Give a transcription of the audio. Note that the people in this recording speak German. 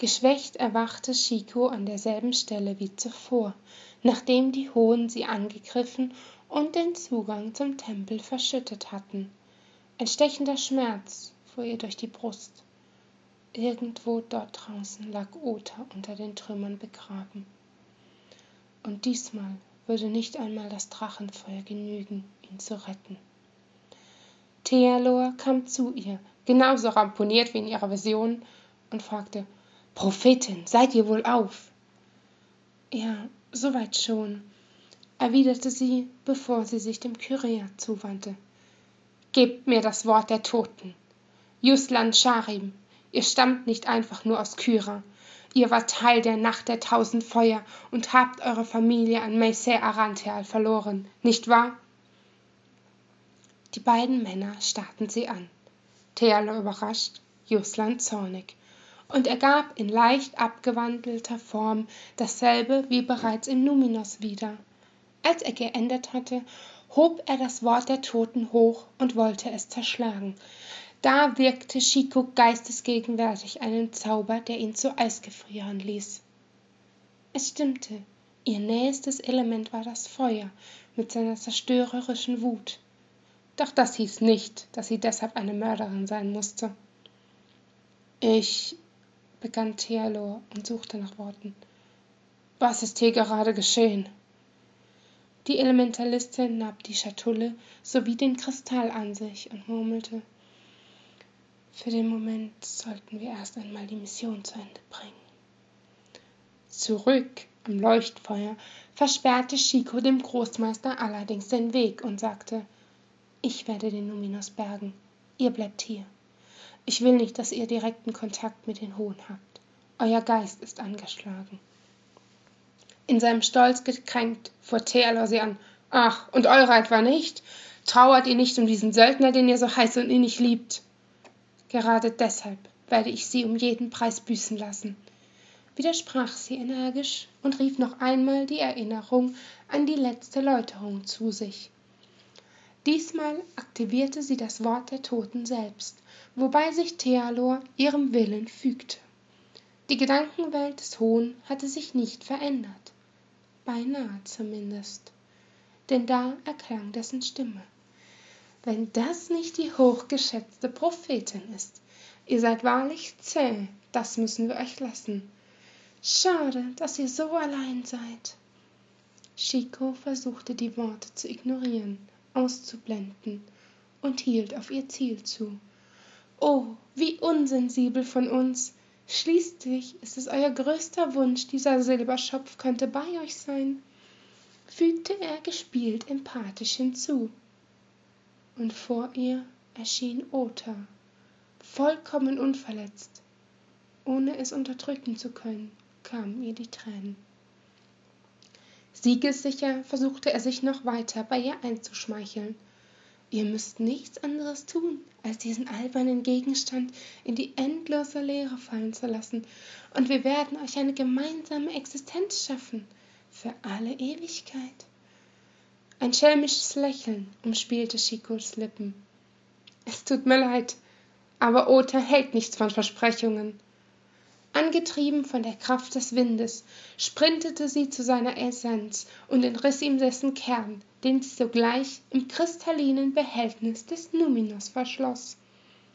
Geschwächt erwachte Chico an derselben Stelle wie zuvor, nachdem die Hohen sie angegriffen und den Zugang zum Tempel verschüttet hatten. Ein stechender Schmerz fuhr ihr durch die Brust. Irgendwo dort draußen lag Ota unter den Trümmern begraben. Und diesmal würde nicht einmal das Drachenfeuer genügen, ihn zu retten. Thealor kam zu ihr, genauso ramponiert wie in ihrer Vision, und fragte, Prophetin, seid ihr wohl auf? Ja, soweit schon, erwiderte sie, bevor sie sich dem Kyräer zuwandte. Gebt mir das Wort der Toten. Juslan Sharim, Ihr stammt nicht einfach nur aus Kyra. Ihr wart Teil der Nacht der tausend Feuer und habt eure Familie an Meisei Arantheal verloren, nicht wahr? Die beiden Männer starrten sie an. Theala überrascht, Juslan zornig. Und er gab in leicht abgewandelter Form dasselbe wie bereits in Numinos wieder. Als er geendet hatte, hob er das Wort der Toten hoch und wollte es zerschlagen, da wirkte Chico geistesgegenwärtig einen Zauber, der ihn zu Eis gefrieren ließ. Es stimmte, ihr nächstes Element war das Feuer mit seiner zerstörerischen Wut. Doch das hieß nicht, dass sie deshalb eine Mörderin sein musste. Ich, begann Thealor und suchte nach Worten. Was ist hier gerade geschehen? Die Elementalistin nahm die Schatulle sowie den Kristall an sich und murmelte für den Moment sollten wir erst einmal die Mission zu Ende bringen. Zurück am Leuchtfeuer versperrte Chico dem Großmeister allerdings den Weg und sagte, ich werde den Numinos bergen, ihr bleibt hier. Ich will nicht, dass ihr direkten Kontakt mit den Hohen habt. Euer Geist ist angeschlagen. In seinem Stolz gekränkt fuhr Thealor sie an. Ach, und eure etwa nicht? Trauert ihr nicht um diesen Söldner, den ihr so heiß und innig liebt? Gerade deshalb werde ich sie um jeden Preis büßen lassen, widersprach sie energisch und rief noch einmal die Erinnerung an die letzte Läuterung zu sich. Diesmal aktivierte sie das Wort der Toten selbst, wobei sich Thealor ihrem Willen fügte. Die Gedankenwelt des Hohn hatte sich nicht verändert, beinahe zumindest, denn da erklang dessen Stimme. Wenn das nicht die hochgeschätzte Prophetin ist. Ihr seid wahrlich zäh, das müssen wir euch lassen. Schade, dass ihr so allein seid. Chico versuchte die Worte zu ignorieren, auszublenden und hielt auf ihr Ziel zu. Oh, wie unsensibel von uns! Schließlich ist es euer größter Wunsch, dieser Silberschopf könnte bei euch sein, fügte er gespielt empathisch hinzu und vor ihr erschien Ota, vollkommen unverletzt. Ohne es unterdrücken zu können, kamen ihr die Tränen. Siegessicher versuchte er sich noch weiter bei ihr einzuschmeicheln. Ihr müsst nichts anderes tun, als diesen albernen Gegenstand in die endlose Leere fallen zu lassen, und wir werden euch eine gemeinsame Existenz schaffen, für alle Ewigkeit. Ein schelmisches Lächeln umspielte Chicos Lippen. Es tut mir leid, aber Ota hält nichts von Versprechungen. Angetrieben von der Kraft des Windes, sprintete sie zu seiner Essenz und entriss ihm dessen Kern, den sie sogleich im kristallinen Behältnis des Numinos verschloss.